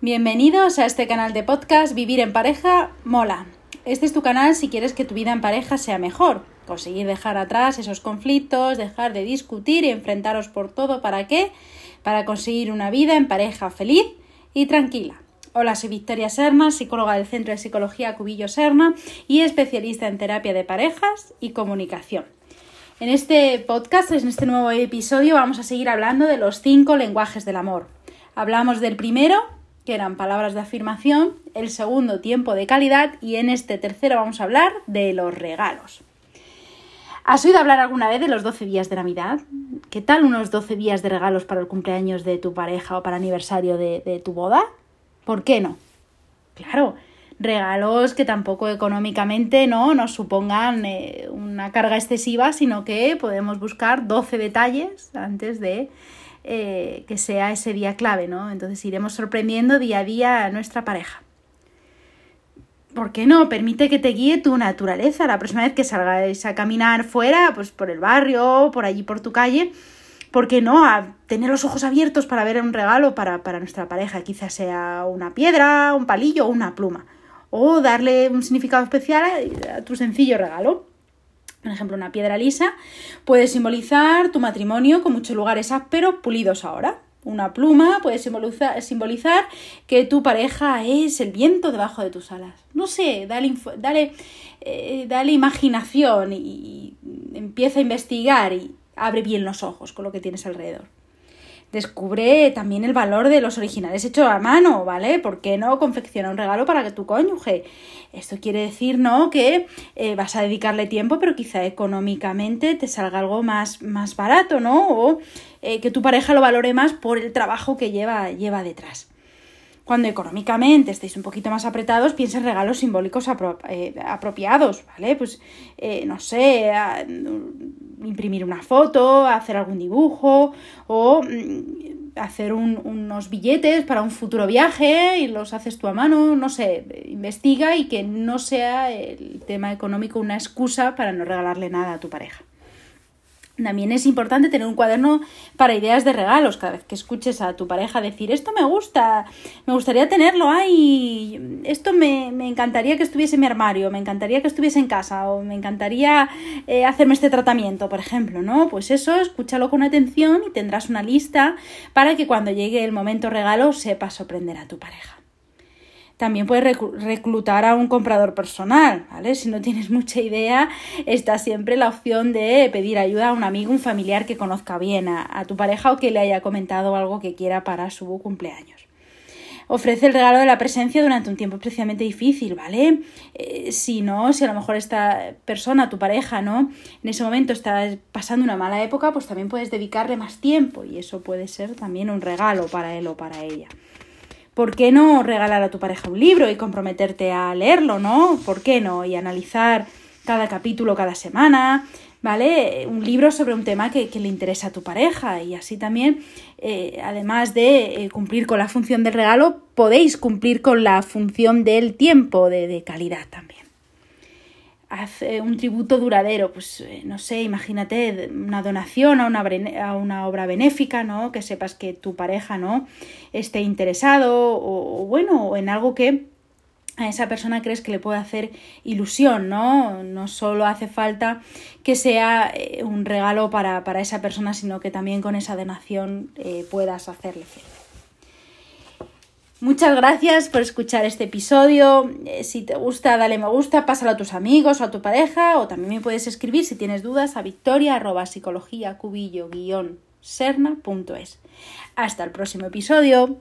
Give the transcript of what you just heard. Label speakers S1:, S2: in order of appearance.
S1: Bienvenidos a este canal de podcast Vivir en pareja mola. Este es tu canal si quieres que tu vida en pareja sea mejor. Conseguir dejar atrás esos conflictos, dejar de discutir y enfrentaros por todo. ¿Para qué? Para conseguir una vida en pareja feliz y tranquila. Hola, soy Victoria Serna, psicóloga del Centro de Psicología Cubillo Serna y especialista en terapia de parejas y comunicación. En este podcast, en este nuevo episodio, vamos a seguir hablando de los cinco lenguajes del amor. Hablamos del primero, que eran palabras de afirmación, el segundo tiempo de calidad y en este tercero vamos a hablar de los regalos. ¿Has oído hablar alguna vez de los 12 días de Navidad? ¿Qué tal unos 12 días de regalos para el cumpleaños de tu pareja o para aniversario de, de tu boda? ¿Por qué no? Claro, regalos que tampoco económicamente no nos supongan eh, una carga excesiva, sino que podemos buscar 12 detalles antes de eh, que sea ese día clave, ¿no? Entonces iremos sorprendiendo día a día a nuestra pareja. ¿Por qué no? Permite que te guíe tu naturaleza. La próxima vez que salgáis a caminar fuera, pues por el barrio, por allí, por tu calle, ¿por qué no? A tener los ojos abiertos para ver un regalo para, para nuestra pareja. Quizás sea una piedra, un palillo o una pluma. O darle un significado especial a tu sencillo regalo. Por ejemplo, una piedra lisa puede simbolizar tu matrimonio con muchos lugares ásperos pulidos ahora. Una pluma puede simbolizar, que tu pareja es el viento debajo de tus alas. No sé, dale, dale, eh, dale imaginación y empieza a investigar y abre bien los ojos con lo que tienes alrededor. Descubre también el valor de los originales hechos a mano, ¿vale? ¿Por qué no confecciona un regalo para que tu cónyuge? Esto quiere decir, ¿no? Que eh, vas a dedicarle tiempo, pero quizá económicamente te salga algo más, más barato, ¿no? O eh, que tu pareja lo valore más por el trabajo que lleva, lleva detrás. Cuando económicamente estéis un poquito más apretados, piensa en regalos simbólicos eh, apropiados, ¿vale? Pues, no sé, imprimir una foto, hacer algún dibujo o mm, hacer unos billetes para un futuro viaje y los haces tú a mano, no sé, investiga y que no sea el tema económico una excusa para no regalarle nada a tu pareja. También es importante tener un cuaderno para ideas de regalos. Cada vez que escuches a tu pareja decir esto me gusta, me gustaría tenerlo, ay, esto me, encantaría que estuviese en mi armario, me encantaría que estuviese en casa o me encantaría eh, hacerme este tratamiento, por ejemplo, ¿no? Pues eso, escúchalo con atención y tendrás una lista para que cuando llegue el momento regalo sepas sorprender a tu pareja. También puedes reclutar a un comprador personal, ¿vale? Si no tienes mucha idea, está siempre la opción de pedir ayuda a un amigo, un familiar que conozca bien a, tu pareja o que le haya comentado algo que quiera para su cumpleaños ofrece el regalo de la presencia durante un tiempo especialmente difícil, ¿vale? Eh, si no, si a lo mejor esta persona, tu pareja, ¿no? En ese momento está pasando una mala época, pues también puedes dedicarle más tiempo y eso puede ser también un regalo para él o para ella. ¿Por qué no regalar a tu pareja un libro y comprometerte a leerlo, no? ¿Por qué no? Y analizar cada capítulo cada semana, ¿vale? Un libro sobre un tema que, le interesa a tu pareja y así también, eh, además de eh, cumplir con la función del regalo, podéis cumplir con la función del tiempo de calidad también hace un tributo duradero, pues eh, no sé, imagínate una donación a una, a una, obra benéfica, ¿no? Que sepas que tu pareja, ¿no? Esté interesado o, bueno, en algo que a esa persona crees que le puede hacer ilusión, ¿no? No solo hace falta que sea eh, un regalo para, para, esa persona, sino que también con esa donación eh, puedas hacerle. Muchas gracias por escuchar este episodio. Eh, si te gusta, dale me gusta, pásalo a tus amigos o a tu pareja, o también me puedes escribir si tienes dudas a victoria serna.es. Hasta el próximo episodio.